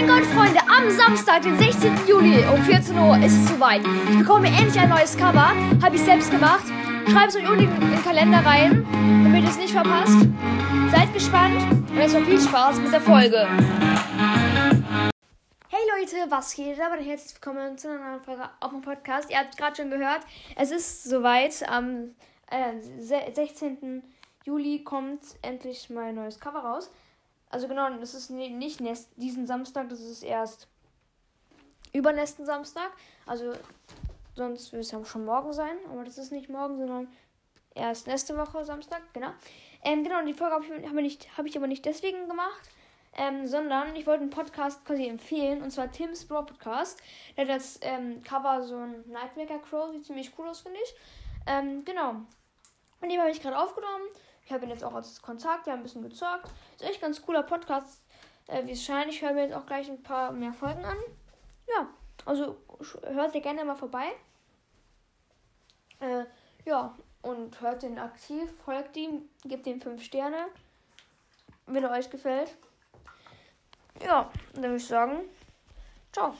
Am Samstag, den 16. Juli um 14 Uhr ist es soweit. Ich bekomme endlich ein neues Cover. Habe ich selbst gemacht. Schreibt es euch unten in den Kalender rein, damit ihr es nicht verpasst. Seid gespannt und jetzt noch viel Spaß mit der Folge. Hey Leute, was geht? Aber herzlich willkommen zu einer neuen Folge auf dem Podcast. Ihr habt gerade schon gehört, es ist soweit. Am äh, 16. Juli kommt endlich mein neues Cover raus. Also genau, das ist nicht nächst, diesen Samstag, das ist erst übernächsten Samstag. Also sonst wird es ja schon morgen sein, aber das ist nicht morgen, sondern erst nächste Woche Samstag, genau. Ähm, genau, die Folge habe ich, hab ich, hab ich aber nicht deswegen gemacht, ähm, sondern ich wollte einen Podcast quasi empfehlen, und zwar Tim's Bro Podcast. Der hat das ähm, Cover so ein Nightmaker Crow, sieht ziemlich cool aus, finde ich. Ähm, genau. Und die habe ich gerade aufgenommen. Ich habe ihn jetzt auch als Kontakt, wir haben ein bisschen gezockt. Ist echt ganz cooler Podcast, äh, wie es scheint. Ich höre mir jetzt auch gleich ein paar mehr Folgen an. Ja, also hört ihr gerne mal vorbei. Äh, ja, und hört den aktiv, folgt ihm, gebt ihm 5 Sterne, wenn er euch gefällt. Ja, dann würde ich sagen, ciao.